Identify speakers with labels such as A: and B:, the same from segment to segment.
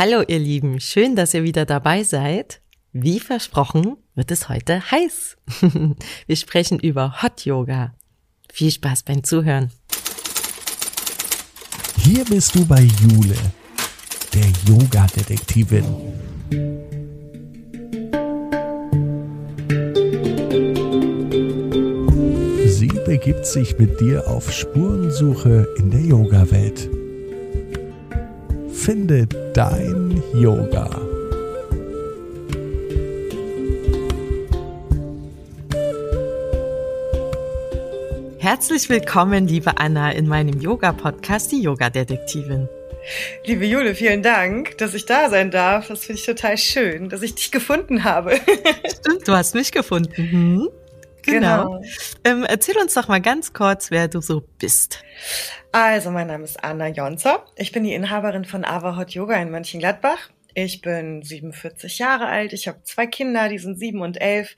A: Hallo ihr Lieben, schön, dass ihr wieder dabei seid. Wie versprochen wird es heute heiß. Wir sprechen über Hot Yoga. Viel Spaß beim Zuhören.
B: Hier bist du bei Jule, der Yoga-Detektivin. Sie begibt sich mit dir auf Spurensuche in der Yoga-Welt. Finde dein Yoga.
A: Herzlich willkommen, liebe Anna, in meinem Yoga-Podcast, die Yoga-Detektivin.
C: Liebe Jule, vielen Dank, dass ich da sein darf. Das finde ich total schön, dass ich dich gefunden habe.
A: Stimmt, du hast mich gefunden. Hm? Genau. genau. Ähm, erzähl uns doch mal ganz kurz, wer du so bist.
C: Also, mein Name ist Anna Jonzer. Ich bin die Inhaberin von Ava Hot Yoga in Mönchengladbach. Ich bin 47 Jahre alt. Ich habe zwei Kinder, die sind sieben und elf.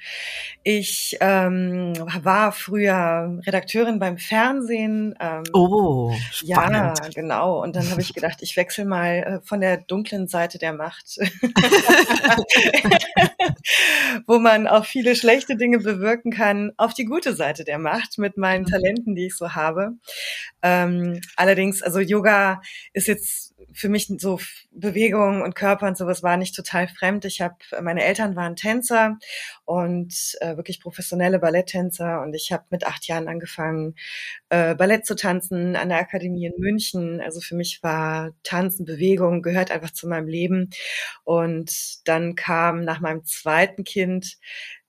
C: Ich ähm, war früher Redakteurin beim Fernsehen. Ähm,
A: oh, spannend.
C: Ja, genau. Und dann habe ich gedacht, ich wechsle mal äh, von der dunklen Seite der Macht, wo man auch viele schlechte Dinge bewirken kann, auf die gute Seite der Macht mit meinen mhm. Talenten, die ich so habe. Ähm, allerdings, also Yoga ist jetzt für mich so Bewegung und Körper und sowas war nicht total fremd. Ich habe, meine Eltern waren Tänzer und äh, wirklich professionelle Balletttänzer und ich habe mit acht Jahren angefangen, äh, Ballett zu tanzen an der Akademie in München. Also für mich war Tanzen, Bewegung gehört einfach zu meinem Leben. Und dann kam nach meinem zweiten Kind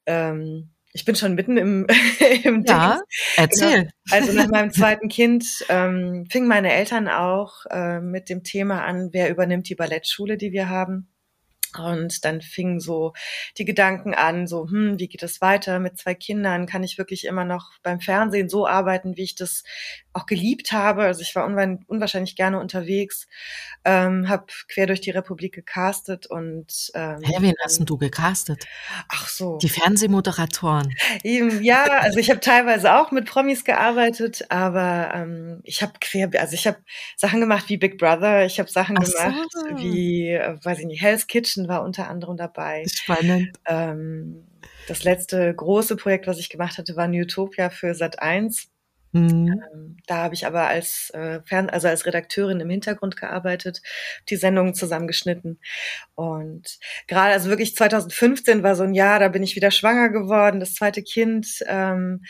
C: ähm, ich bin schon mitten im, im
A: Ja, erzähl. Genau.
C: Also nach meinem zweiten Kind ähm, fingen meine Eltern auch äh, mit dem Thema an, wer übernimmt die Ballettschule, die wir haben. Und dann fingen so die Gedanken an, so, hm, wie geht es weiter mit zwei Kindern? Kann ich wirklich immer noch beim Fernsehen so arbeiten, wie ich das auch geliebt habe? Also ich war unwahrscheinlich gerne unterwegs, ähm, habe quer durch die Republik gecastet und
A: ähm, Hä, wen hast du gecastet?
C: Ach so.
A: Die Fernsehmoderatoren.
C: Ja, also ich habe teilweise auch mit Promis gearbeitet, aber ähm, ich habe quer, also ich habe Sachen gemacht wie Big Brother, ich habe Sachen Ach gemacht so. wie, äh, weiß ich nicht, Hell's Kitchen Kitchen war unter anderem dabei.
A: Spannend.
C: Ähm, das letzte große Projekt, was ich gemacht hatte, war Newtopia für Sat 1. Mhm. Ähm, da habe ich aber als äh, Fern also als Redakteurin im Hintergrund gearbeitet, die Sendungen zusammengeschnitten und gerade also wirklich 2015 war so ein Jahr, da bin ich wieder schwanger geworden, das zweite Kind ähm,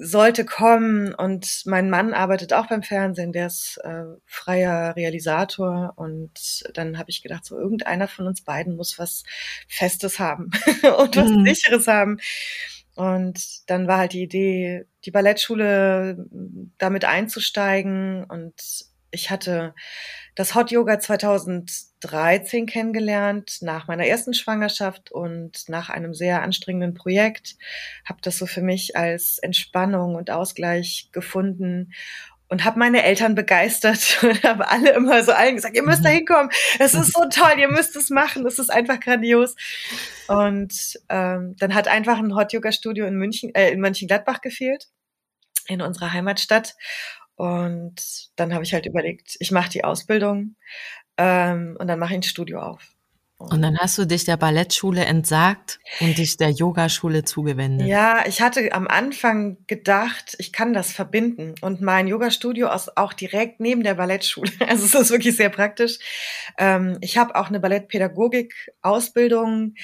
C: sollte kommen und mein Mann arbeitet auch beim Fernsehen, der ist äh, freier Realisator und dann habe ich gedacht, so irgendeiner von uns beiden muss was Festes haben und was mhm. Sicheres haben. Und dann war halt die Idee, die Ballettschule damit einzusteigen und ich hatte das Hot Yoga 2013 kennengelernt, nach meiner ersten Schwangerschaft und nach einem sehr anstrengenden Projekt. Habe das so für mich als Entspannung und Ausgleich gefunden und habe meine Eltern begeistert und habe alle immer so allen gesagt, ihr müsst da mhm. hinkommen, es ist so toll, ihr müsst es machen, es ist einfach grandios. Und ähm, dann hat einfach ein Hot Yoga Studio in München, äh, in Mönchengladbach gefehlt, in unserer Heimatstadt. Und dann habe ich halt überlegt, ich mache die Ausbildung ähm, und dann mache ich ein Studio auf.
A: Und dann hast du dich der Ballettschule entsagt und dich der Yogaschule zugewendet.
C: Ja, ich hatte am Anfang gedacht, ich kann das verbinden und mein Yogastudio ist auch direkt neben der Ballettschule. Also es ist wirklich sehr praktisch. Ähm, ich habe auch eine Ballettpädagogik-Ausbildung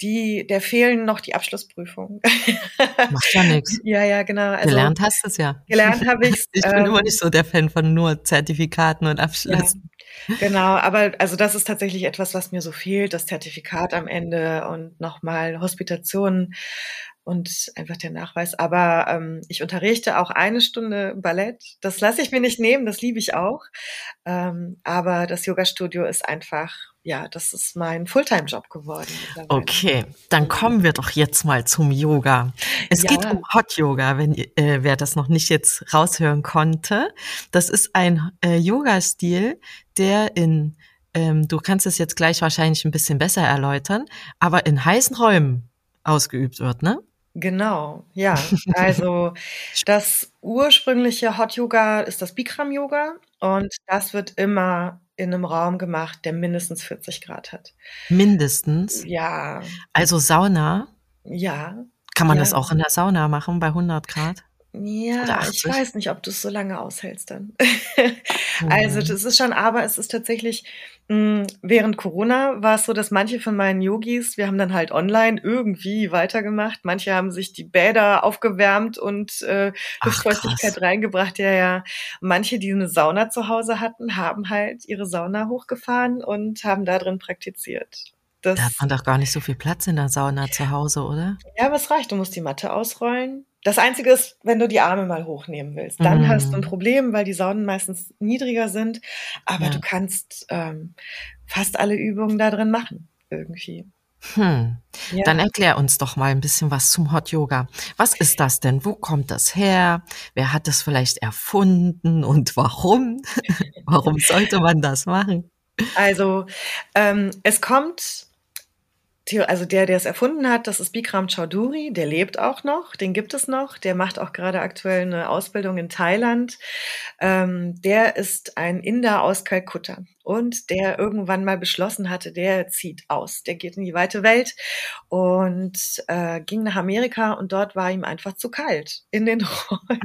C: die, der fehlen noch die Abschlussprüfungen.
A: Macht ja nichts.
C: Ja, ja, genau.
A: Also, gelernt hast du es ja.
C: Gelernt habe ich
A: Ich bin ähm, immer nicht so der Fan von nur Zertifikaten und Abschlüssen.
C: Ja, genau, aber also das ist tatsächlich etwas, was mir so fehlt, das Zertifikat am Ende und nochmal Hospitationen und einfach der Nachweis. Aber ähm, ich unterrichte auch eine Stunde Ballett. Das lasse ich mir nicht nehmen, das liebe ich auch. Ähm, aber das Yoga-Studio ist einfach, ja, das ist mein Fulltime-Job geworden.
A: Okay, dann kommen wir doch jetzt mal zum Yoga. Es ja. geht um Hot Yoga, wenn äh, wer das noch nicht jetzt raushören konnte. Das ist ein äh, Yoga-Stil, der in ähm, du kannst es jetzt gleich wahrscheinlich ein bisschen besser erläutern, aber in heißen Räumen ausgeübt wird, ne?
C: Genau, ja. Also das ursprüngliche Hot Yoga ist das Bikram Yoga und das wird immer in einem Raum gemacht, der mindestens 40 Grad hat.
A: Mindestens?
C: Ja.
A: Also Sauna?
C: Ja.
A: Kann man
C: ja.
A: das auch in der Sauna machen bei 100 Grad?
C: Ja, ich weiß nicht, ob du es so lange aushältst dann. also das ist schon, aber es ist tatsächlich, während Corona war es so, dass manche von meinen Yogis, wir haben dann halt online irgendwie weitergemacht. Manche haben sich die Bäder aufgewärmt und äh, Luftfeuchtigkeit reingebracht. Ja, ja. Manche, die eine Sauna zu Hause hatten, haben halt ihre Sauna hochgefahren und haben da drin praktiziert.
A: Das, da hat man doch gar nicht so viel Platz in der Sauna zu Hause, oder?
C: Ja, aber es reicht. Du musst die Matte ausrollen, das Einzige ist, wenn du die Arme mal hochnehmen willst, dann mm. hast du ein mhm. Problem, weil die Saunen meistens niedriger sind. Aber ja. du kannst ähm, fast alle Übungen da drin machen, irgendwie.
A: Hm. Ja. Dann erklär uns doch mal ein bisschen was zum Hot Yoga. Was ist das denn? Wo kommt das her? Wer hat das vielleicht erfunden und warum? warum sollte man das machen?
C: Also, ähm, es kommt also der, der es erfunden hat, das ist Bikram Chaudhuri, der lebt auch noch, den gibt es noch, der macht auch gerade aktuell eine Ausbildung in Thailand. Ähm, der ist ein Inder aus Kalkutta und der irgendwann mal beschlossen hatte, der zieht aus, der geht in die weite Welt und äh, ging nach Amerika und dort war ihm einfach zu kalt in den Räumen.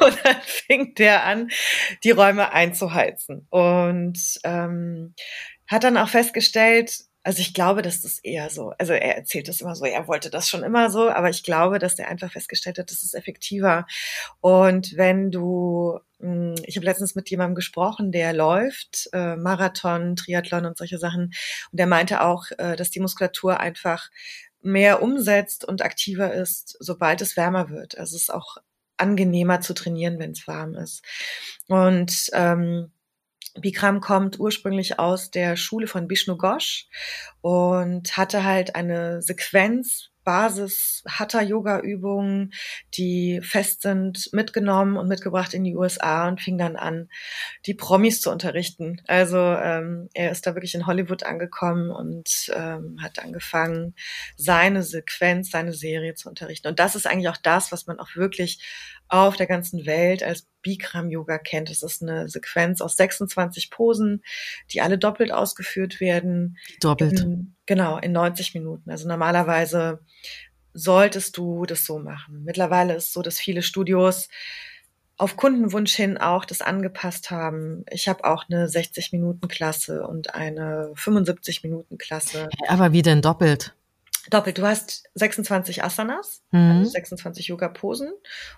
C: und dann fing der an, die Räume einzuheizen und ähm, hat dann auch festgestellt, also ich glaube, dass das eher so, also er erzählt das immer so, er wollte das schon immer so, aber ich glaube, dass der einfach festgestellt hat, das ist effektiver. Und wenn du, hm, ich habe letztens mit jemandem gesprochen, der läuft, äh, Marathon, Triathlon und solche Sachen, und der meinte auch, äh, dass die Muskulatur einfach mehr umsetzt und aktiver ist, sobald es wärmer wird. Also es ist auch angenehmer zu trainieren, wenn es warm ist. Und ähm, Bikram kommt ursprünglich aus der Schule von Bishnu Ghosh und hatte halt eine Sequenz Basis Hatha-Yoga-Übungen, die fest sind, mitgenommen und mitgebracht in die USA und fing dann an, die Promis zu unterrichten. Also ähm, er ist da wirklich in Hollywood angekommen und ähm, hat angefangen, seine Sequenz, seine Serie zu unterrichten. Und das ist eigentlich auch das, was man auch wirklich auf der ganzen Welt als Bikram Yoga kennt. Es ist eine Sequenz aus 26 Posen, die alle doppelt ausgeführt werden.
A: Doppelt.
C: In, genau, in 90 Minuten. Also normalerweise solltest du das so machen. Mittlerweile ist es so, dass viele Studios auf Kundenwunsch hin auch das angepasst haben. Ich habe auch eine 60-Minuten-Klasse und eine 75-Minuten-Klasse.
A: Aber wie denn doppelt?
C: Doppelt. Du hast 26 Asanas, mhm. also 26 Yoga-Posen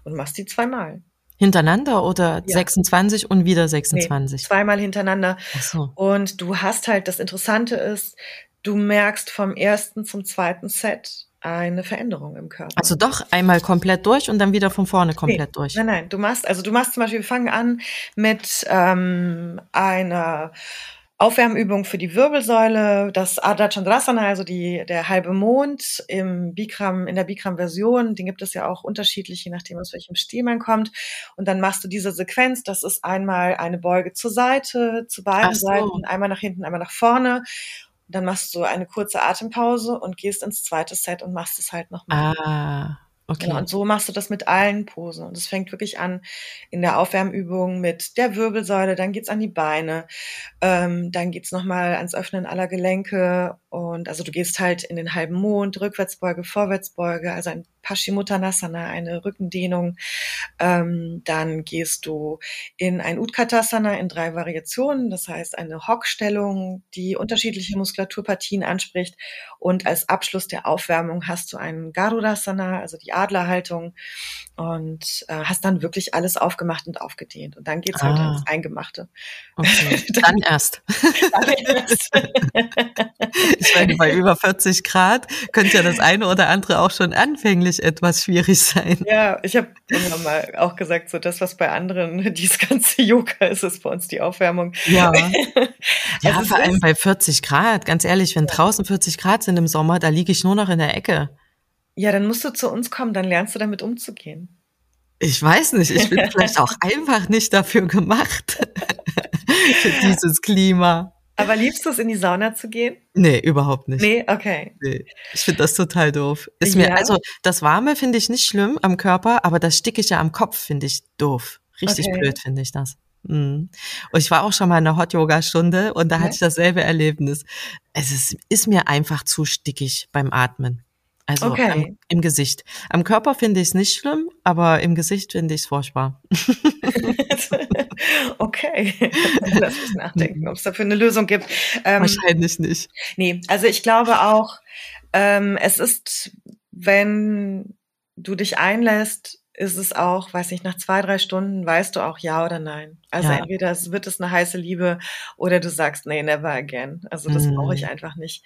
C: und machst die zweimal.
A: Hintereinander oder ja. 26 und wieder 26?
C: Nee, zweimal hintereinander. Ach so. Und du hast halt, das Interessante ist, du merkst vom ersten zum zweiten Set eine Veränderung im Körper.
A: Also doch einmal komplett durch und dann wieder von vorne komplett nee, durch.
C: Nein, nein, du machst, also du machst zum Beispiel, wir fangen an mit ähm, einer Aufwärmübung für die Wirbelsäule, das Ardha Chandrasana, also die, der halbe Mond im Bikram, in der Bikram-Version, den gibt es ja auch unterschiedlich, je nachdem, aus welchem Stil man kommt. Und dann machst du diese Sequenz, das ist einmal eine Beuge zur Seite, zu beiden so. Seiten, einmal nach hinten, einmal nach vorne. Dann machst du eine kurze Atempause und gehst ins zweite Set und machst es halt nochmal.
A: Ah, Okay. Genau,
C: und so machst du das mit allen Posen. Und es fängt wirklich an in der Aufwärmübung mit der Wirbelsäule, dann geht's an die Beine, ähm, dann geht's nochmal ans Öffnen aller Gelenke. Und also du gehst halt in den halben Mond, Rückwärtsbeuge, Vorwärtsbeuge, also ein Paschimottanasana, eine Rückendehnung. Ähm, dann gehst du in ein Utkatasana in drei Variationen, das heißt eine Hockstellung, die unterschiedliche Muskulaturpartien anspricht. Und als Abschluss der Aufwärmung hast du einen Garudasana, also die Adlerhaltung und äh, hast dann wirklich alles aufgemacht und aufgedehnt. Und dann geht's halt ah. halt ins Eingemachte.
A: Okay. dann erst. dann erst. ich meine, bei über 40 Grad könnte ja das eine oder andere auch schon anfänglich etwas schwierig sein.
C: Ja, ich habe immer mal auch gesagt, so das, was bei anderen dieses ganze Yoga ist, ist bei uns die Aufwärmung.
A: Ja, ja also vor allem bei 40 Grad. Ganz ehrlich, wenn draußen 40 Grad sind im Sommer, da liege ich nur noch in der Ecke.
C: Ja, dann musst du zu uns kommen, dann lernst du damit umzugehen.
A: Ich weiß nicht, ich bin vielleicht auch einfach nicht dafür gemacht, für dieses Klima.
C: Aber liebst du es, in die Sauna zu gehen?
A: Nee, überhaupt nicht.
C: Nee, okay.
A: Nee, ich finde das total doof. Ist ja. mir, also das Warme finde ich nicht schlimm am Körper, aber das Stickige am Kopf finde ich doof. Richtig okay. blöd finde ich das. Mhm. Und ich war auch schon mal in einer Hot-Yoga-Stunde und da ja. hatte ich dasselbe Erlebnis. Es ist, ist mir einfach zu stickig beim Atmen. Also okay. am, im Gesicht. Am Körper finde ich es nicht schlimm, aber im Gesicht finde ich es furchtbar.
C: okay. Lass mich nachdenken, ob es dafür eine Lösung gibt.
A: Ähm, Wahrscheinlich nicht.
C: Nee, also ich glaube auch, ähm, es ist, wenn du dich einlässt, ist es auch, weiß nicht, nach zwei, drei Stunden weißt du auch ja oder nein. Also ja. entweder es wird es eine heiße Liebe oder du sagst, nee, never again. Also das mm. brauche ich einfach nicht.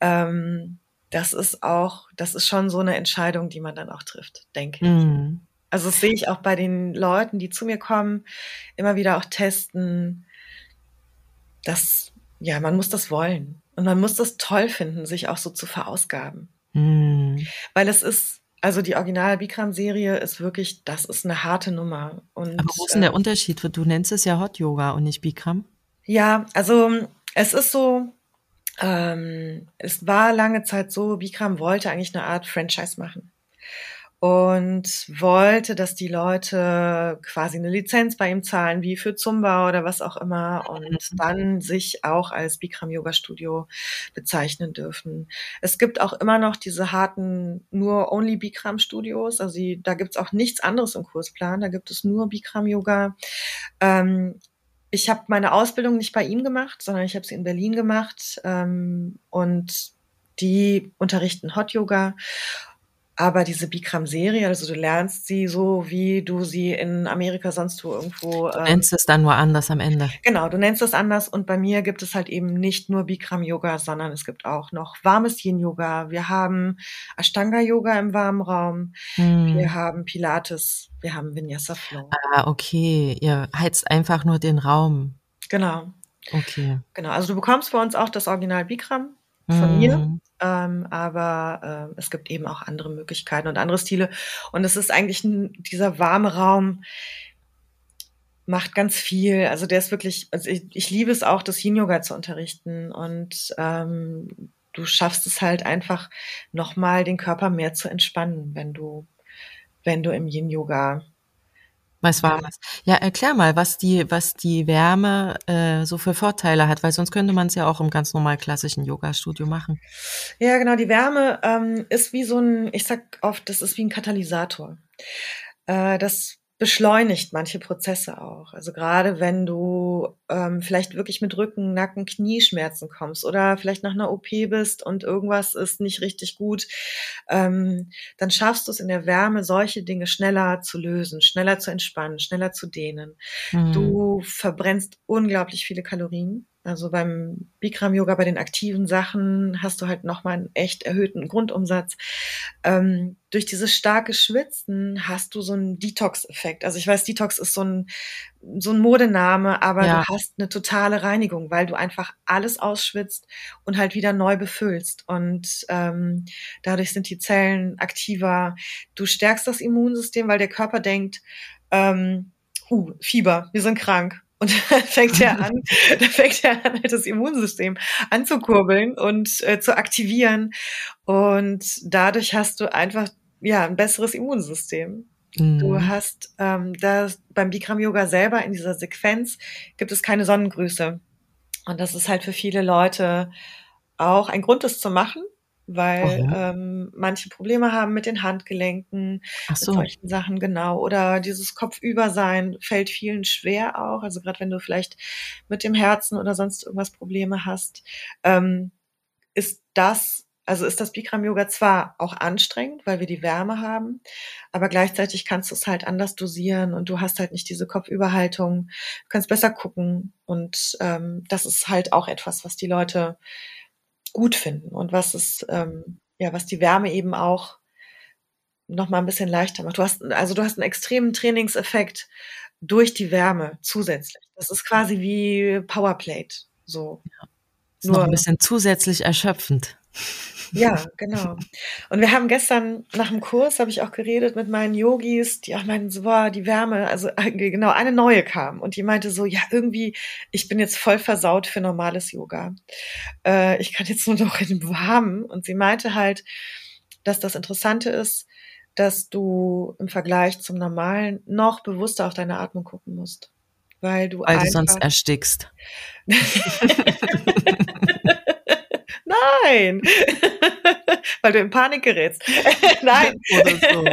C: Ähm, das ist auch, das ist schon so eine Entscheidung, die man dann auch trifft, denke ich. Mm. Also das sehe ich auch bei den Leuten, die zu mir kommen, immer wieder auch testen. dass, ja, man muss das wollen. Und man muss das toll finden, sich auch so zu verausgaben. Mm. Weil es ist, also die Original Bikram-Serie ist wirklich, das ist eine harte Nummer. Und,
A: Aber wo ist denn der äh, Unterschied? Du nennst es ja Hot Yoga und nicht Bikram.
C: Ja, also es ist so, ähm, es war lange Zeit so, Bikram wollte eigentlich eine Art Franchise machen und wollte, dass die Leute quasi eine Lizenz bei ihm zahlen, wie für Zumba oder was auch immer, und mhm. dann sich auch als Bikram Yoga Studio bezeichnen dürfen. Es gibt auch immer noch diese harten nur Only Bikram Studios, also die, da gibt's auch nichts anderes im Kursplan, da gibt es nur Bikram Yoga. Ähm, ich habe meine Ausbildung nicht bei ihm gemacht, sondern ich habe sie in Berlin gemacht ähm, und die unterrichten Hot Yoga aber diese Bikram-Serie, also du lernst sie so, wie du sie in Amerika sonst wo irgendwo.
A: Du ähm, nennst es dann nur anders am Ende.
C: Genau, du nennst es anders. Und bei mir gibt es halt eben nicht nur Bikram-Yoga, sondern es gibt auch noch warmes Yin-Yoga. Wir haben Ashtanga-Yoga im warmen Raum. Hm. Wir haben Pilates. Wir haben Vinyasa Flow.
A: Ah, okay. Ihr heizt einfach nur den Raum.
C: Genau.
A: Okay.
C: Genau. Also du bekommst bei uns auch das Original Bikram von mm. mir. Ähm, aber äh, es gibt eben auch andere Möglichkeiten und andere Stile. Und es ist eigentlich ein, dieser warme Raum macht ganz viel. Also der ist wirklich, also ich, ich liebe es auch, das Yin-Yoga zu unterrichten. Und ähm, du schaffst es halt einfach nochmal den Körper mehr zu entspannen, wenn du, wenn du im Yin-Yoga
A: was Warmes. Ja, erklär mal, was die, was die Wärme äh, so für Vorteile hat, weil sonst könnte man es ja auch im ganz normal klassischen Yoga-Studio machen.
C: Ja, genau. Die Wärme ähm, ist wie so ein, ich sag oft, das ist wie ein Katalysator. Äh, das beschleunigt manche Prozesse auch. Also gerade wenn du ähm, vielleicht wirklich mit Rücken, Nacken, Knieschmerzen kommst oder vielleicht nach einer OP bist und irgendwas ist nicht richtig gut, ähm, dann schaffst du es in der Wärme, solche Dinge schneller zu lösen, schneller zu entspannen, schneller zu dehnen. Mhm. Du verbrennst unglaublich viele Kalorien. Also beim Bikram-Yoga, bei den aktiven Sachen hast du halt nochmal einen echt erhöhten Grundumsatz. Ähm, durch dieses starke Schwitzen hast du so einen Detox-Effekt. Also ich weiß, Detox ist so ein, so ein Modename, aber ja. du hast eine totale Reinigung, weil du einfach alles ausschwitzt und halt wieder neu befüllst. Und ähm, dadurch sind die Zellen aktiver. Du stärkst das Immunsystem, weil der Körper denkt, ähm, uh, Fieber, wir sind krank und dann fängt er an, da fängt er an, halt das Immunsystem anzukurbeln und äh, zu aktivieren. Und dadurch hast du einfach ja ein besseres Immunsystem. Mhm. Du hast ähm, da beim Bikram Yoga selber in dieser Sequenz gibt es keine Sonnengrüße. Und das ist halt für viele Leute auch ein Grund, das zu machen, weil mhm. ähm, manche Probleme haben mit den Handgelenken, Ach so. mit solchen Sachen, genau. Oder dieses Kopfübersein fällt vielen schwer auch. Also gerade wenn du vielleicht mit dem Herzen oder sonst irgendwas Probleme hast, ähm, ist das, also ist das Bikram Yoga zwar auch anstrengend, weil wir die Wärme haben, aber gleichzeitig kannst du es halt anders dosieren und du hast halt nicht diese Kopfüberhaltung, du kannst besser gucken und ähm, das ist halt auch etwas, was die Leute gut finden und was es, ähm, ja, was die Wärme eben auch noch mal ein bisschen leichter macht. Du hast, also du hast einen extremen Trainingseffekt durch die Wärme zusätzlich. Das ist quasi wie Powerplate, so. Ja.
A: Ist Nur noch ein bisschen zusätzlich erschöpfend.
C: Ja, genau. Und wir haben gestern nach dem Kurs, habe ich auch geredet mit meinen Yogis, die auch meinten, so, boah, die Wärme, also äh, genau, eine neue kam. Und die meinte so, ja, irgendwie, ich bin jetzt voll versaut für normales Yoga. Äh, ich kann jetzt nur noch in dem Warmen. Und sie meinte halt, dass das Interessante ist, dass du im Vergleich zum Normalen noch bewusster auf deine Atmung gucken musst. Weil du,
A: weil du sonst erstickst.
C: Nein, weil du in Panik gerätst. Nein. So.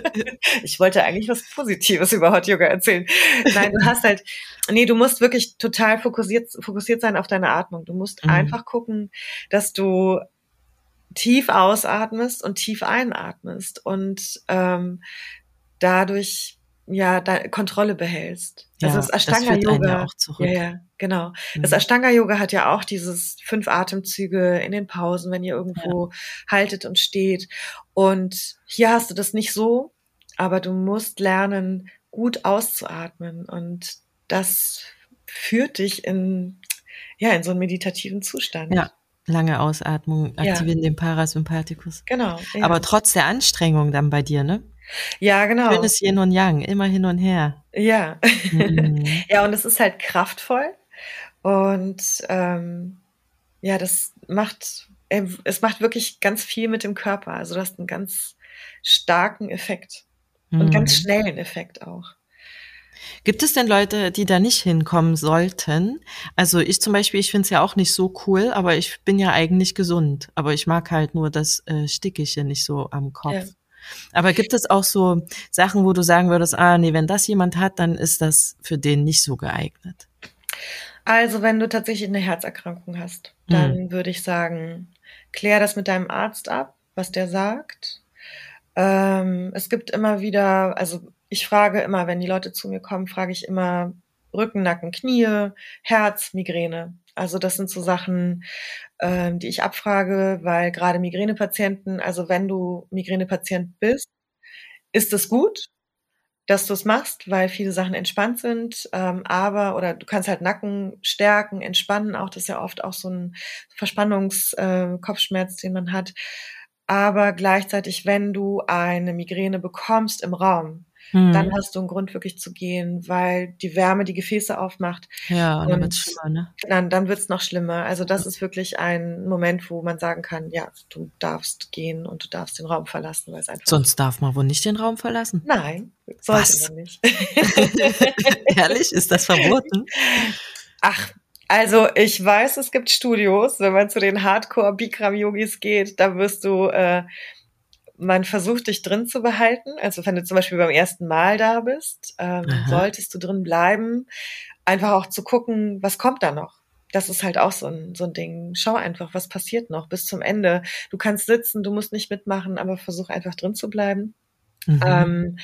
C: ich wollte eigentlich was Positives über Hot Yoga erzählen. Nein, du hast halt, nee, du musst wirklich total fokussiert, fokussiert sein auf deine Atmung. Du musst mhm. einfach gucken, dass du tief ausatmest und tief einatmest und ähm, dadurch ja da Kontrolle behältst.
A: Ja, also das Ashtanga Yoga zurück.
C: Ja, ja, genau. Mhm. Das Ashtanga Yoga hat ja auch dieses fünf Atemzüge in den Pausen, wenn ihr irgendwo ja. haltet und steht. Und hier hast du das nicht so, aber du musst lernen, gut auszuatmen und das führt dich in ja in so einen meditativen Zustand.
A: Ja, lange Ausatmung aktivieren ja. den Parasympathikus.
C: Genau.
A: Ja. Aber trotz der Anstrengung dann bei dir, ne?
C: Ja, genau.
A: Schönes Yin und Yang, immer hin und her.
C: Ja. Mhm. ja, und es ist halt kraftvoll. Und ähm, ja, das macht, äh, es macht wirklich ganz viel mit dem Körper. Also du hast einen ganz starken Effekt. Mhm. Und ganz schnellen Effekt auch.
A: Gibt es denn Leute, die da nicht hinkommen sollten? Also ich zum Beispiel, ich finde es ja auch nicht so cool, aber ich bin ja eigentlich gesund. Aber ich mag halt nur das äh, Stickige nicht so am Kopf. Ja. Aber gibt es auch so Sachen, wo du sagen würdest, ah, nee, wenn das jemand hat, dann ist das für den nicht so geeignet?
C: Also, wenn du tatsächlich eine Herzerkrankung hast, dann hm. würde ich sagen, klär das mit deinem Arzt ab, was der sagt. Ähm, es gibt immer wieder, also ich frage immer, wenn die Leute zu mir kommen, frage ich immer Rücken, Nacken, Knie, Herz, Migräne. Also das sind so Sachen, ähm, die ich abfrage, weil gerade Migränepatienten, also wenn du Migränepatient bist, ist es gut, dass du es machst, weil viele Sachen entspannt sind, ähm, aber oder du kannst halt Nacken stärken, entspannen, auch das ist ja oft auch so ein Verspannungskopfschmerz, äh, den man hat. Aber gleichzeitig, wenn du eine Migräne bekommst im Raum, hm. dann hast du einen Grund wirklich zu gehen, weil die Wärme die Gefäße aufmacht.
A: Ja, und dann wird's schlimmer, ne?
C: Dann, dann wird's noch schlimmer. Also das ist wirklich ein Moment, wo man sagen kann, ja, du darfst gehen und du darfst den Raum verlassen, weil es einfach.
A: Sonst darf man wohl nicht den Raum verlassen?
C: Nein, sollte Was? man nicht.
A: Ehrlich, ist das verboten?
C: Ach, also ich weiß, es gibt Studios, wenn man zu den Hardcore Bikram Yogis geht, da wirst du äh, man versucht dich drin zu behalten. Also wenn du zum Beispiel beim ersten Mal da bist, ähm, solltest du drin bleiben. Einfach auch zu gucken, was kommt da noch. Das ist halt auch so ein, so ein Ding. Schau einfach, was passiert noch bis zum Ende. Du kannst sitzen, du musst nicht mitmachen, aber versuch einfach drin zu bleiben. Mhm. Ähm,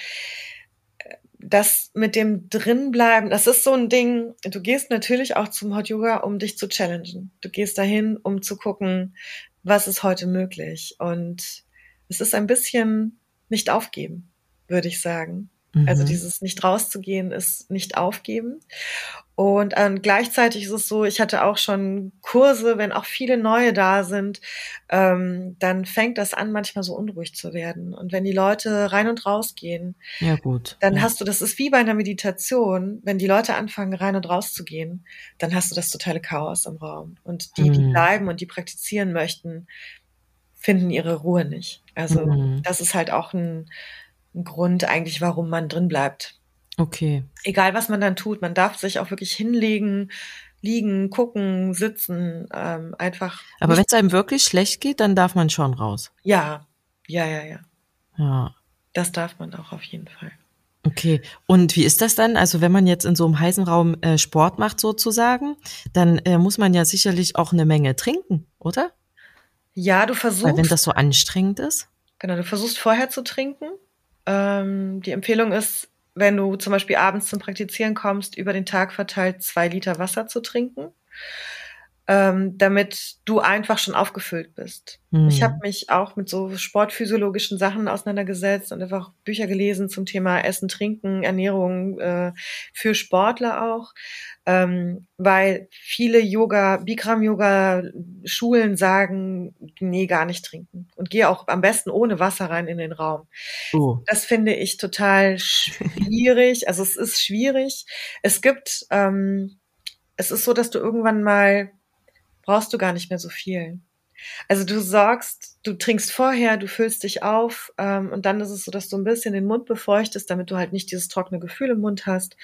C: das mit dem drinbleiben, das ist so ein Ding, du gehst natürlich auch zum Hot Yoga, um dich zu challengen. Du gehst dahin, um zu gucken, was ist heute möglich. Und es ist ein bisschen nicht aufgeben, würde ich sagen. Also mhm. Also dieses nicht rauszugehen ist nicht aufgeben. Und ähm, gleichzeitig ist es so, ich hatte auch schon Kurse, wenn auch viele neue da sind, ähm, dann fängt das an, manchmal so unruhig zu werden. Und wenn die Leute rein und raus gehen,
A: ja gut,
C: dann
A: ja.
C: hast du, das ist wie bei einer Meditation, wenn die Leute anfangen, rein und raus zu gehen, dann hast du das totale Chaos im Raum. Und die, mhm. die bleiben und die praktizieren möchten, finden ihre Ruhe nicht. Also mhm. das ist halt auch ein, ein, Grund eigentlich, warum man drin bleibt.
A: Okay.
C: Egal, was man dann tut, man darf sich auch wirklich hinlegen, liegen, gucken, sitzen, ähm, einfach.
A: Aber wenn es einem wirklich schlecht geht, dann darf man schon raus.
C: Ja, ja, ja, ja.
A: Ja.
C: Das darf man auch auf jeden Fall.
A: Okay, und wie ist das dann? Also wenn man jetzt in so einem heißen Raum äh, Sport macht sozusagen, dann äh, muss man ja sicherlich auch eine Menge trinken, oder?
C: Ja, du versuchst.
A: Weil wenn das so anstrengend ist?
C: Genau, du versuchst vorher zu trinken. Ähm, die Empfehlung ist, wenn du zum Beispiel abends zum Praktizieren kommst, über den Tag verteilt zwei Liter Wasser zu trinken, ähm, damit du einfach schon aufgefüllt bist. Mhm. Ich habe mich auch mit so sportphysiologischen Sachen auseinandergesetzt und einfach Bücher gelesen zum Thema Essen, Trinken, Ernährung äh, für Sportler auch, ähm, weil viele Yoga, Bikram Yoga Schulen sagen, nee, gar nicht trinken. Und geh auch am besten ohne Wasser rein in den Raum. Oh. Das finde ich total schwierig. also es ist schwierig. Es gibt, ähm, es ist so, dass du irgendwann mal brauchst du gar nicht mehr so viel. Also du sorgst, du trinkst vorher, du füllst dich auf ähm, und dann ist es so, dass du ein bisschen den Mund befeuchtest, damit du halt nicht dieses trockene Gefühl im Mund hast.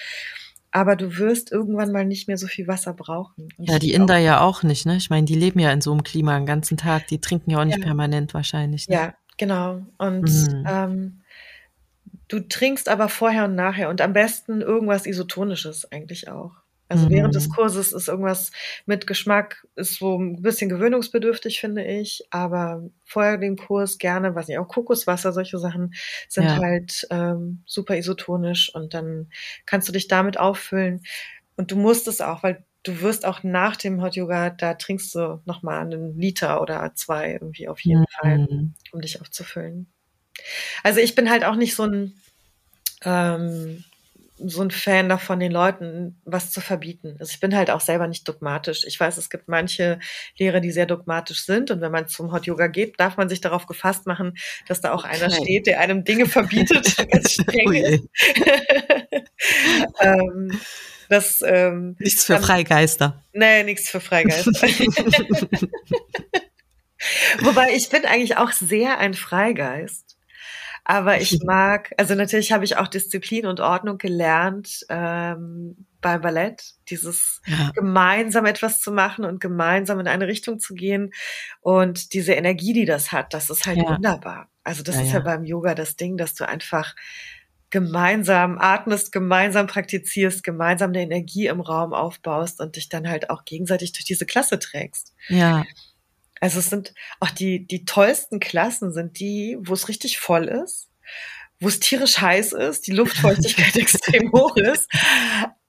C: Aber du wirst irgendwann mal nicht mehr so viel Wasser brauchen.
A: Und ja, die Inder ja auch nicht, ne? Ich meine, die leben ja in so einem Klima den ganzen Tag, die trinken ja auch nicht ja. permanent wahrscheinlich.
C: Ne? Ja, genau. Und mhm. ähm, du trinkst aber vorher und nachher und am besten irgendwas Isotonisches eigentlich auch. Also mhm. während des mhm. Kurses ist irgendwas mit Geschmack, ist so ein bisschen gewöhnungsbedürftig, finde ich. Aber vorher den Kurs gerne, weiß nicht, auch Kokoswasser, solche Sachen sind ja. halt ähm, super isotonisch und dann kannst du dich damit auffüllen. Und du musst es auch, weil du wirst auch nach dem Hot Yoga, da trinkst du nochmal einen Liter oder zwei irgendwie auf jeden mhm. Fall, um dich aufzufüllen. Also ich bin halt auch nicht so ein ähm, so ein Fan davon, den Leuten was zu verbieten. Also ich bin halt auch selber nicht dogmatisch. Ich weiß, es gibt manche Lehrer, die sehr dogmatisch sind. Und wenn man zum Hot Yoga geht, darf man sich darauf gefasst machen, dass da auch okay. einer steht, der einem Dinge verbietet, ganz streng ist. ähm, das, ähm,
A: nichts für Freigeister.
C: Nee, nichts für Freigeister. Wobei ich bin eigentlich auch sehr ein Freigeist. Aber ich mag, also natürlich habe ich auch Disziplin und Ordnung gelernt ähm, beim Ballett, dieses ja. gemeinsam etwas zu machen und gemeinsam in eine Richtung zu gehen und diese Energie, die das hat, das ist halt ja. wunderbar. Also das ja, ist ja beim Yoga das Ding, dass du einfach gemeinsam atmest, gemeinsam praktizierst, gemeinsam eine Energie im Raum aufbaust und dich dann halt auch gegenseitig durch diese Klasse trägst.
A: Ja.
C: Also es sind auch die, die tollsten Klassen sind die, wo es richtig voll ist, wo es tierisch heiß ist, die Luftfeuchtigkeit extrem hoch ist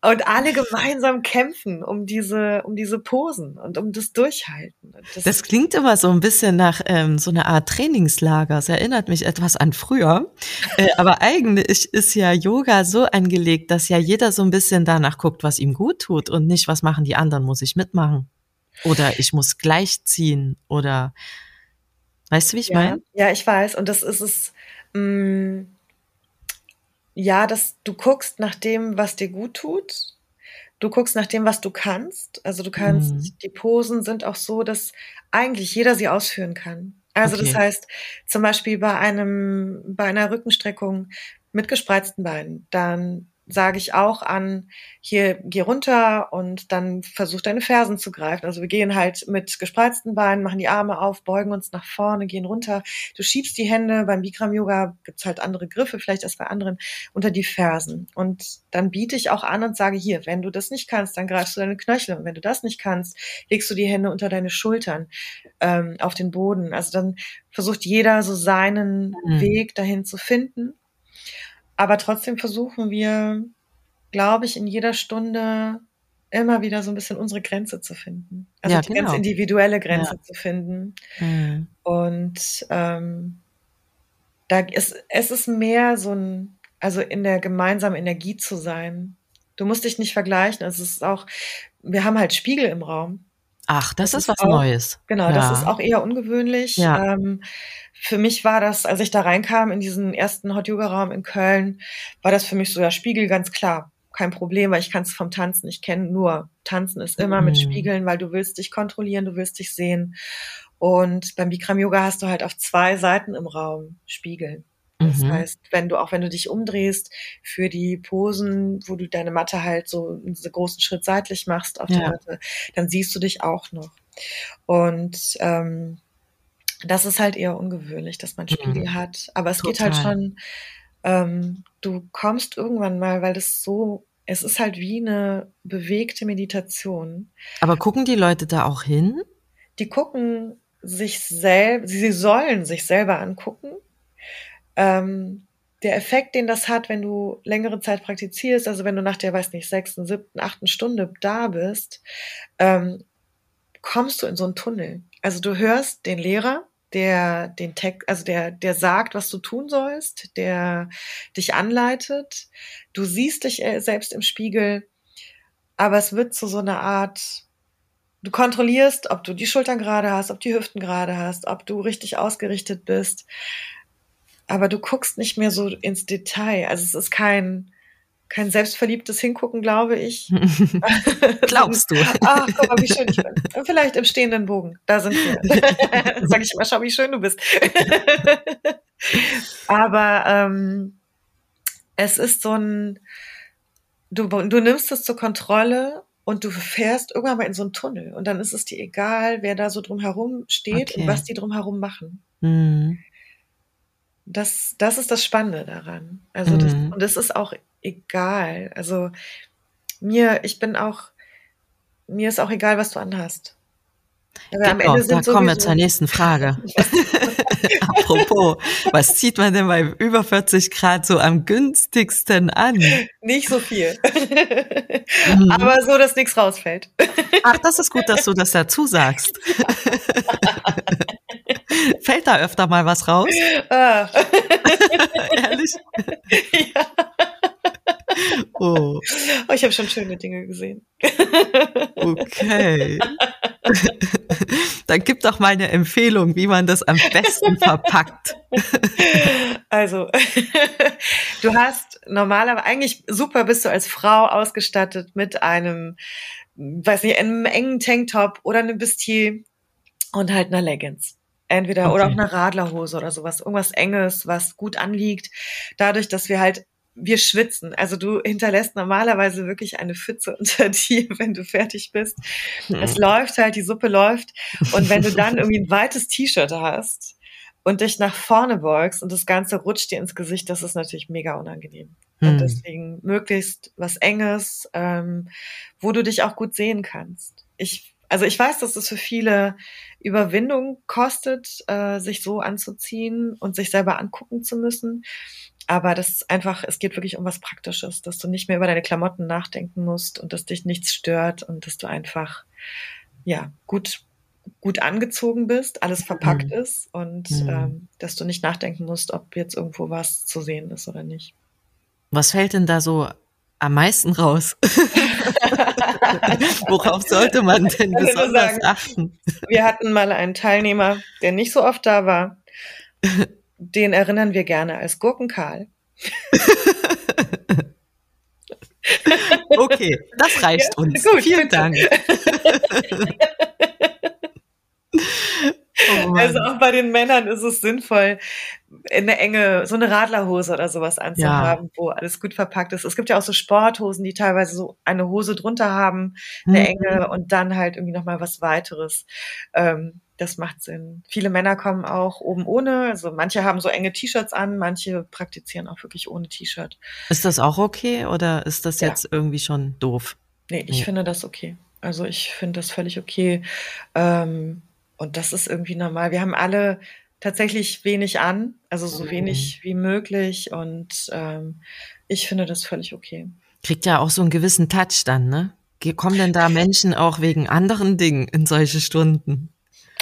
C: und alle gemeinsam kämpfen um diese, um diese Posen und um das Durchhalten.
A: Das, das klingt immer so ein bisschen nach ähm, so einer Art Trainingslager. Es erinnert mich etwas an früher. äh, aber eigentlich ist ja Yoga so angelegt, dass ja jeder so ein bisschen danach guckt, was ihm gut tut und nicht, was machen die anderen, muss ich mitmachen. Oder ich muss gleichziehen oder weißt du, wie ich
C: ja,
A: meine?
C: Ja, ich weiß. Und das ist es, mh, mm, ja, dass du guckst nach dem, was dir gut tut. Du guckst nach dem, was du kannst. Also du kannst, mhm. die Posen sind auch so, dass eigentlich jeder sie ausführen kann. Also okay. das heißt, zum Beispiel bei einem, bei einer Rückenstreckung mit gespreizten Beinen, dann sage ich auch an, hier geh runter und dann versuch deine Fersen zu greifen. Also wir gehen halt mit gespreizten Beinen, machen die Arme auf, beugen uns nach vorne, gehen runter. Du schiebst die Hände, beim Bikram Yoga gibt's halt andere Griffe, vielleicht als bei anderen, unter die Fersen. Und dann biete ich auch an und sage hier, wenn du das nicht kannst, dann greifst du deine Knöchel. Und wenn du das nicht kannst, legst du die Hände unter deine Schultern ähm, auf den Boden. Also dann versucht jeder so seinen mhm. Weg dahin zu finden. Aber trotzdem versuchen wir, glaube ich, in jeder Stunde immer wieder so ein bisschen unsere Grenze zu finden. Also ja, die genau. ganz individuelle Grenze ja. zu finden. Mhm. Und ähm, da ist, es ist mehr so ein, also in der gemeinsamen Energie zu sein. Du musst dich nicht vergleichen. Es ist auch, wir haben halt Spiegel im Raum.
A: Ach, das, das ist was auch, Neues.
C: Genau, ja. das ist auch eher ungewöhnlich. Ja. Ähm, für mich war das, als ich da reinkam in diesen ersten Hot Yoga Raum in Köln, war das für mich so ja Spiegel ganz klar. Kein Problem, weil ich kann es vom Tanzen. Ich kenne nur Tanzen ist immer mhm. mit Spiegeln, weil du willst dich kontrollieren, du willst dich sehen. Und beim Bikram Yoga hast du halt auf zwei Seiten im Raum Spiegel. Das mhm. heißt, wenn du, auch wenn du dich umdrehst für die Posen, wo du deine Matte halt so einen großen Schritt seitlich machst auf ja. der Matte, dann siehst du dich auch noch. Und ähm, das ist halt eher ungewöhnlich, dass man Spiegel mhm. hat. Aber es Total. geht halt schon, ähm, du kommst irgendwann mal, weil das so, es ist halt wie eine bewegte Meditation.
A: Aber gucken die Leute da auch hin?
C: Die gucken sich selbst, sie sollen sich selber angucken ähm, der Effekt, den das hat, wenn du längere Zeit praktizierst, also wenn du nach der, weiß nicht, sechsten, siebten, achten Stunde da bist, ähm, kommst du in so einen Tunnel. Also du hörst den Lehrer, der den Text, also der, der sagt, was du tun sollst, der dich anleitet. Du siehst dich äh, selbst im Spiegel, aber es wird zu so einer Art du kontrollierst, ob du die Schultern gerade hast, ob die Hüften gerade hast, ob du richtig ausgerichtet bist. Aber du guckst nicht mehr so ins Detail. Also es ist kein, kein selbstverliebtes Hingucken, glaube ich.
A: Glaubst du?
C: Ach, guck mal, wie schön ich bin. Vielleicht im stehenden Bogen. Da sind wir. Sag ich mal, schau, wie schön du bist. Aber ähm, es ist so ein, du, du nimmst es zur Kontrolle und du fährst irgendwann mal in so einen Tunnel und dann ist es dir egal, wer da so drumherum steht okay. und was die drumherum machen. Mhm. Das, das ist das Spannende daran. Also das, mhm. und es ist auch egal. Also mir, ich bin auch, mir ist auch egal, was du anhast.
A: Also genau, da kommen wir zur nächsten Frage. Apropos, was zieht man denn bei über 40 Grad so am günstigsten an?
C: Nicht so viel. mhm. Aber so, dass nichts rausfällt.
A: Ach, das ist gut, dass du das dazu sagst. Fällt da öfter mal was raus? Ah. Ehrlich? Ja.
C: Oh. oh ich habe schon schöne Dinge gesehen.
A: Okay. Dann gib doch mal eine Empfehlung, wie man das am besten verpackt.
C: Also, du hast normalerweise, eigentlich super bist du als Frau ausgestattet mit einem, weiß nicht, einem engen Tanktop oder einem Bustier und halt einer Leggings. Entweder okay. oder auch eine Radlerhose oder sowas, irgendwas Enges, was gut anliegt. Dadurch, dass wir halt wir schwitzen. Also du hinterlässt normalerweise wirklich eine Pfütze unter dir, wenn du fertig bist. Mhm. Es läuft halt, die Suppe läuft. Und wenn du dann irgendwie ein weites T-Shirt hast und dich nach vorne beugst und das Ganze rutscht dir ins Gesicht, das ist natürlich mega unangenehm. Mhm. Und deswegen möglichst was Enges, ähm, wo du dich auch gut sehen kannst. Ich also ich weiß, dass es für viele Überwindung kostet, äh, sich so anzuziehen und sich selber angucken zu müssen. Aber das ist einfach, es geht wirklich um was Praktisches, dass du nicht mehr über deine Klamotten nachdenken musst und dass dich nichts stört und dass du einfach, ja, gut, gut angezogen bist, alles verpackt mhm. ist und mhm. ähm, dass du nicht nachdenken musst, ob jetzt irgendwo was zu sehen ist oder nicht.
A: Was fällt denn da so am meisten raus? Worauf sollte man denn besonders sagen, achten?
C: Wir hatten mal einen Teilnehmer, der nicht so oft da war den erinnern wir gerne als Gurkenkarl.
A: okay, das reicht ja, uns. Gut, Vielen bitte. Dank.
C: Oh also auch bei den Männern ist es sinnvoll, eine enge, so eine Radlerhose oder sowas anzuhaben, ja. wo alles gut verpackt ist. Es gibt ja auch so Sporthosen, die teilweise so eine Hose drunter haben, eine mhm. enge und dann halt irgendwie nochmal was weiteres. Ähm, das macht Sinn. Viele Männer kommen auch oben ohne. Also manche haben so enge T-Shirts an, manche praktizieren auch wirklich ohne T-Shirt.
A: Ist das auch okay oder ist das jetzt ja. irgendwie schon doof?
C: Nee, ich nee. finde das okay. Also ich finde das völlig okay. Ähm, und das ist irgendwie normal. Wir haben alle tatsächlich wenig an, also so mhm. wenig wie möglich. Und ähm, ich finde das völlig okay.
A: Kriegt ja auch so einen gewissen Touch dann, ne? Kommen denn da Menschen auch wegen anderen Dingen in solche Stunden?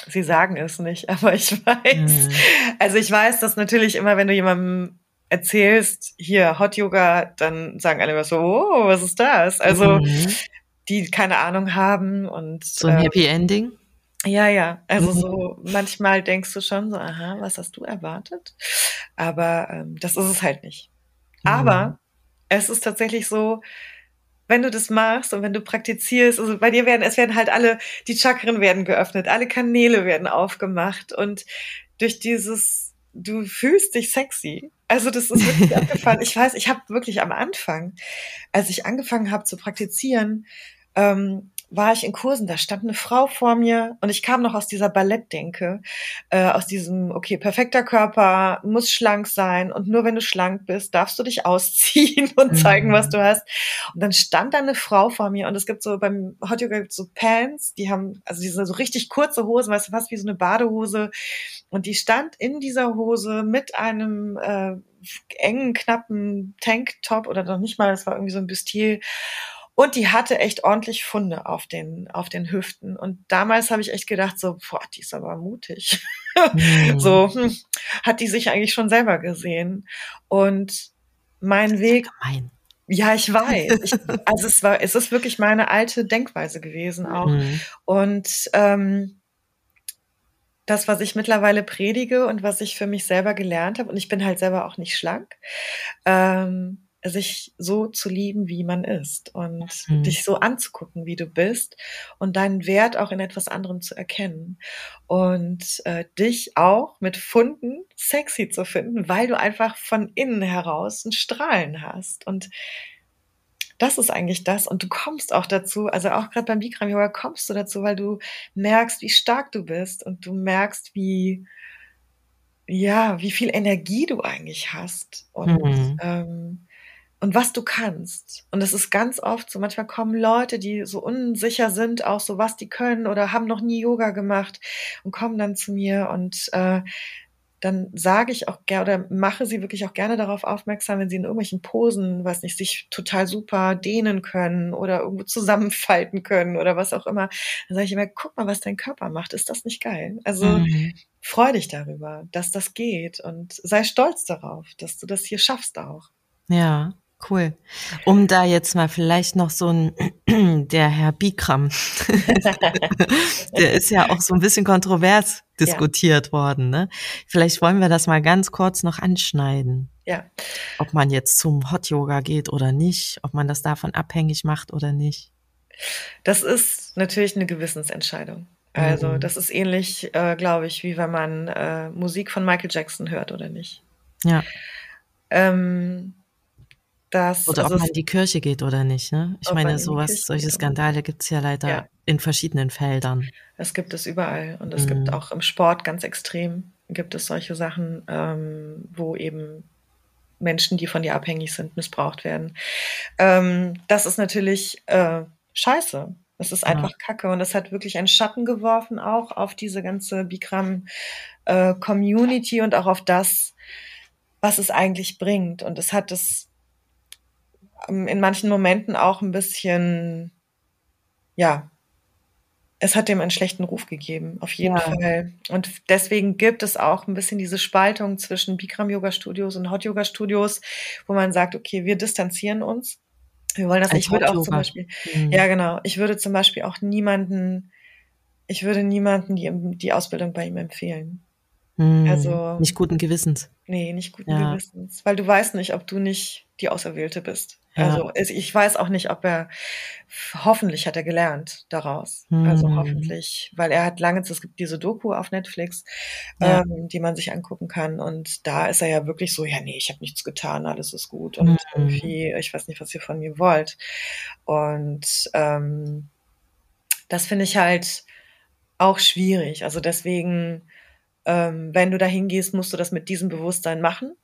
C: Sie sagen es nicht, aber ich weiß. Mhm. Also ich weiß, dass natürlich immer, wenn du jemandem erzählst, hier Hot Yoga, dann sagen alle immer so, oh, was ist das? Also mhm. die keine Ahnung haben und
A: so ein ähm, Happy Ending.
C: Ja, ja. Also mhm. so manchmal denkst du schon so, aha, was hast du erwartet? Aber ähm, das ist es halt nicht. Mhm. Aber es ist tatsächlich so, wenn du das machst und wenn du praktizierst, also bei dir werden, es werden halt alle, die Chakren werden geöffnet, alle Kanäle werden aufgemacht und durch dieses, du fühlst dich sexy. Also das ist wirklich abgefahren. Ich weiß, ich habe wirklich am Anfang, als ich angefangen habe zu praktizieren, ähm, war ich in Kursen, da stand eine Frau vor mir und ich kam noch aus dieser Ballettdenke, äh, aus diesem, okay, perfekter Körper, muss schlank sein und nur wenn du schlank bist, darfst du dich ausziehen und zeigen, mhm. was du hast. Und dann stand da eine Frau vor mir und es gibt so beim Hot Yoga gibt so Pants, die haben, also diese so richtig kurze Hosen, weißt du, fast wie so eine Badehose und die stand in dieser Hose mit einem äh, engen, knappen Tanktop oder noch nicht mal, das war irgendwie so ein Bustier und die hatte echt ordentlich Funde auf den, auf den Hüften. Und damals habe ich echt gedacht, so, boah, die ist aber mutig. Mhm. so, hm, hat die sich eigentlich schon selber gesehen. Und mein Weg.
A: Gemein.
C: Ja, ich weiß. Ich, also es war, es ist wirklich meine alte Denkweise gewesen auch. Mhm. Und ähm, das, was ich mittlerweile predige und was ich für mich selber gelernt habe, und ich bin halt selber auch nicht schlank, ähm, sich so zu lieben, wie man ist und mhm. dich so anzugucken, wie du bist und deinen Wert auch in etwas anderem zu erkennen und äh, dich auch mit Funden sexy zu finden, weil du einfach von innen heraus ein Strahlen hast und das ist eigentlich das. Und du kommst auch dazu, also auch gerade beim Bikram Yoga kommst du dazu, weil du merkst, wie stark du bist und du merkst, wie, ja, wie viel Energie du eigentlich hast und, mhm. ähm, und was du kannst. Und es ist ganz oft so, manchmal kommen Leute, die so unsicher sind, auch so was die können oder haben noch nie Yoga gemacht und kommen dann zu mir und äh, dann sage ich auch gerne oder mache sie wirklich auch gerne darauf aufmerksam, wenn sie in irgendwelchen Posen, weiß nicht, sich total super dehnen können oder irgendwo zusammenfalten können oder was auch immer. Dann sage ich immer, guck mal, was dein Körper macht. Ist das nicht geil? Also mhm. freu dich darüber, dass das geht und sei stolz darauf, dass du das hier schaffst auch.
A: Ja. Cool. Um da jetzt mal vielleicht noch so ein, der Herr Bikram, der ist ja auch so ein bisschen kontrovers diskutiert ja. worden. Ne? Vielleicht wollen wir das mal ganz kurz noch anschneiden.
C: Ja.
A: Ob man jetzt zum Hot Yoga geht oder nicht, ob man das davon abhängig macht oder nicht.
C: Das ist natürlich eine Gewissensentscheidung. Also mhm. das ist ähnlich, äh, glaube ich, wie wenn man äh, Musik von Michael Jackson hört oder nicht.
A: Ja.
C: Ähm, dass,
A: oder also ob man in die Kirche geht oder nicht. Ne? Ich meine, sowas, solche Skandale gibt es ja leider ja. in verschiedenen Feldern.
C: Es gibt es überall und es mhm. gibt auch im Sport ganz extrem gibt es solche Sachen, ähm, wo eben Menschen, die von dir abhängig sind, missbraucht werden. Ähm, das ist natürlich äh, scheiße. Es ist einfach ja. Kacke und es hat wirklich einen Schatten geworfen auch auf diese ganze Bikram-Community äh, und auch auf das, was es eigentlich bringt. Und es hat es ähm, in manchen Momenten auch ein bisschen, ja, es hat dem einen schlechten Ruf gegeben, auf jeden ja. Fall. Und deswegen gibt es auch ein bisschen diese Spaltung zwischen Bikram-Yoga-Studios und Hot-Yoga-Studios, wo man sagt, okay, wir distanzieren uns. Wir wollen das nicht. Ich würde auch zum Beispiel, mhm. ja genau, ich würde zum Beispiel auch niemanden, ich würde niemanden die, die Ausbildung bei ihm empfehlen.
A: Mhm. Also nicht guten Gewissens.
C: Nee, nicht guten ja. Gewissens, weil du weißt nicht, ob du nicht die Auserwählte bist. Also ich weiß auch nicht, ob er, hoffentlich hat er gelernt daraus. Also hm. Also hoffentlich, weil er hat lange, es gibt diese Doku auf Netflix, ja. ähm, die man sich angucken kann. Und da ist er ja wirklich so, ja, nee, ich habe nichts getan, alles ist gut. Und hm. irgendwie, ich weiß nicht, was ihr von mir wollt. Und ähm, das finde ich halt auch schwierig. Also deswegen, ähm, wenn du da hingehst, musst du das mit diesem Bewusstsein machen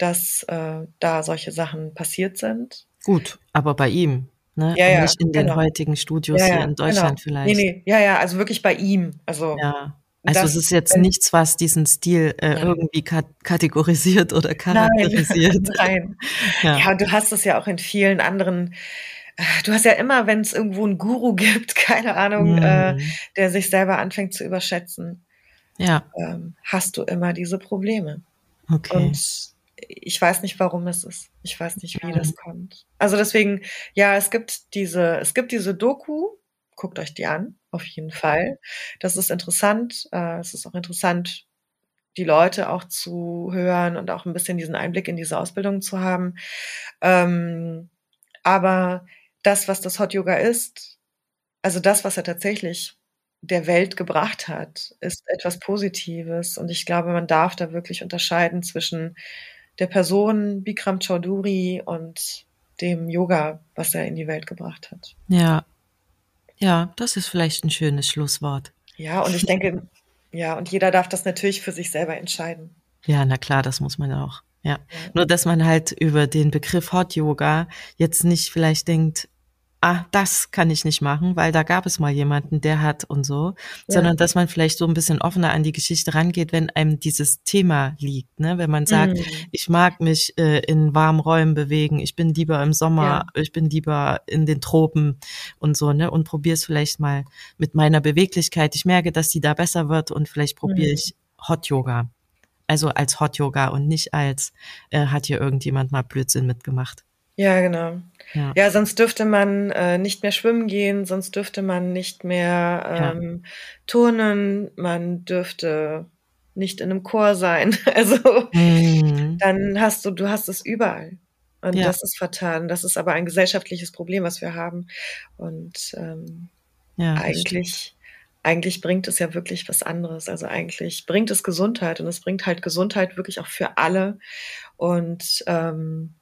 C: dass äh, da solche Sachen passiert sind.
A: Gut, aber bei ihm, ne? Ja, ja, nicht in den genau. heutigen Studios ja, hier in Deutschland genau. vielleicht. Nee,
C: nee, ja, ja, also wirklich bei ihm. Also.
A: Also das, es ist jetzt nichts, was diesen Stil äh, irgendwie kat kategorisiert oder charakterisiert.
C: Nein, nein. Ja. und du hast es ja auch in vielen anderen äh, Du hast ja immer, wenn es irgendwo einen Guru gibt, keine Ahnung, mhm. äh, der sich selber anfängt zu überschätzen,
A: ja.
C: ähm, hast du immer diese Probleme.
A: Okay.
C: Und ich weiß nicht, warum es ist. Ich weiß nicht, wie das kommt. Also deswegen, ja, es gibt diese, es gibt diese Doku. Guckt euch die an, auf jeden Fall. Das ist interessant. Äh, es ist auch interessant, die Leute auch zu hören und auch ein bisschen diesen Einblick in diese Ausbildung zu haben. Ähm, aber das, was das Hot Yoga ist, also das, was er tatsächlich der Welt gebracht hat, ist etwas Positives. Und ich glaube, man darf da wirklich unterscheiden zwischen der Person Bikram Chaudhuri und dem Yoga, was er in die Welt gebracht hat.
A: Ja. Ja, das ist vielleicht ein schönes Schlusswort.
C: Ja, und ich denke, ja, und jeder darf das natürlich für sich selber entscheiden.
A: Ja, na klar, das muss man auch. Ja. ja. Nur, dass man halt über den Begriff Hot Yoga jetzt nicht vielleicht denkt, ah, das kann ich nicht machen, weil da gab es mal jemanden, der hat und so, ja. sondern dass man vielleicht so ein bisschen offener an die Geschichte rangeht, wenn einem dieses Thema liegt, ne? Wenn man sagt, mhm. ich mag mich äh, in warmen Räumen bewegen, ich bin lieber im Sommer, ja. ich bin lieber in den Tropen und so, ne? Und probiere es vielleicht mal mit meiner Beweglichkeit. Ich merke, dass die da besser wird und vielleicht probiere mhm. ich Hot Yoga. Also als Hot Yoga und nicht als äh, hat hier irgendjemand mal Blödsinn mitgemacht.
C: Ja, genau. Ja. ja, sonst dürfte man äh, nicht mehr schwimmen gehen, sonst dürfte man nicht mehr ähm, ja. turnen, man dürfte nicht in einem Chor sein. Also mhm. dann hast du, du hast es überall. Und ja. das ist vertan. Das ist aber ein gesellschaftliches Problem, was wir haben. Und ähm, ja, eigentlich, eigentlich bringt es ja wirklich was anderes. Also eigentlich bringt es Gesundheit und es bringt halt Gesundheit wirklich auch für alle. Und ähm,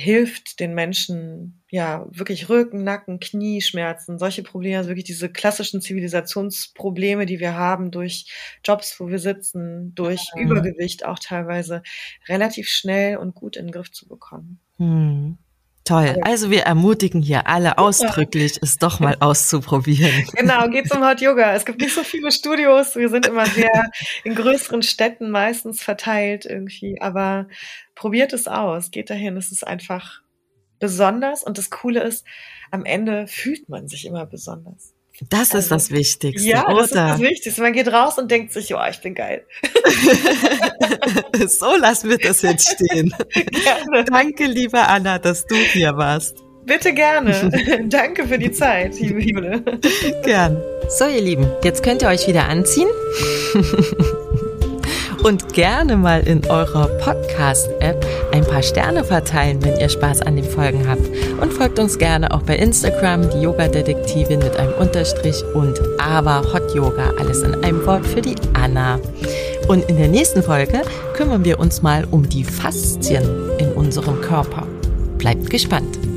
C: hilft den Menschen ja wirklich Rücken, Nacken, Knieschmerzen, solche Probleme, also wirklich diese klassischen Zivilisationsprobleme, die wir haben durch Jobs, wo wir sitzen, durch mhm. Übergewicht auch teilweise relativ schnell und gut in den Griff zu bekommen.
A: Mhm. Toll. Also wir ermutigen hier alle ausdrücklich, es doch mal auszuprobieren.
C: Genau, geht zum Hot Yoga. Es gibt nicht so viele Studios. Wir sind immer sehr in größeren Städten meistens verteilt irgendwie. Aber probiert es aus. Geht dahin. Es ist einfach besonders. Und das Coole ist, am Ende fühlt man sich immer besonders.
A: Das also, ist das Wichtigste.
C: Ja, oder? das ist das Wichtigste. Man geht raus und denkt sich, ja, ich bin geil.
A: so lassen wir das jetzt stehen. Gerne. Danke, liebe Anna, dass du hier warst.
C: Bitte gerne. Danke für die Zeit, liebe Jule.
A: Gern. So, ihr Lieben, jetzt könnt ihr euch wieder anziehen und gerne mal in eurer Podcast-App ein paar Sterne verteilen, wenn ihr Spaß an den Folgen habt. Und folgt uns gerne auch bei Instagram, die Yoga-Detektivin mit einem Unterstrich und aber Hot Yoga, alles in einem Wort für die Anna. Und in der nächsten Folge kümmern wir uns mal um die Faszien in unserem Körper. Bleibt gespannt.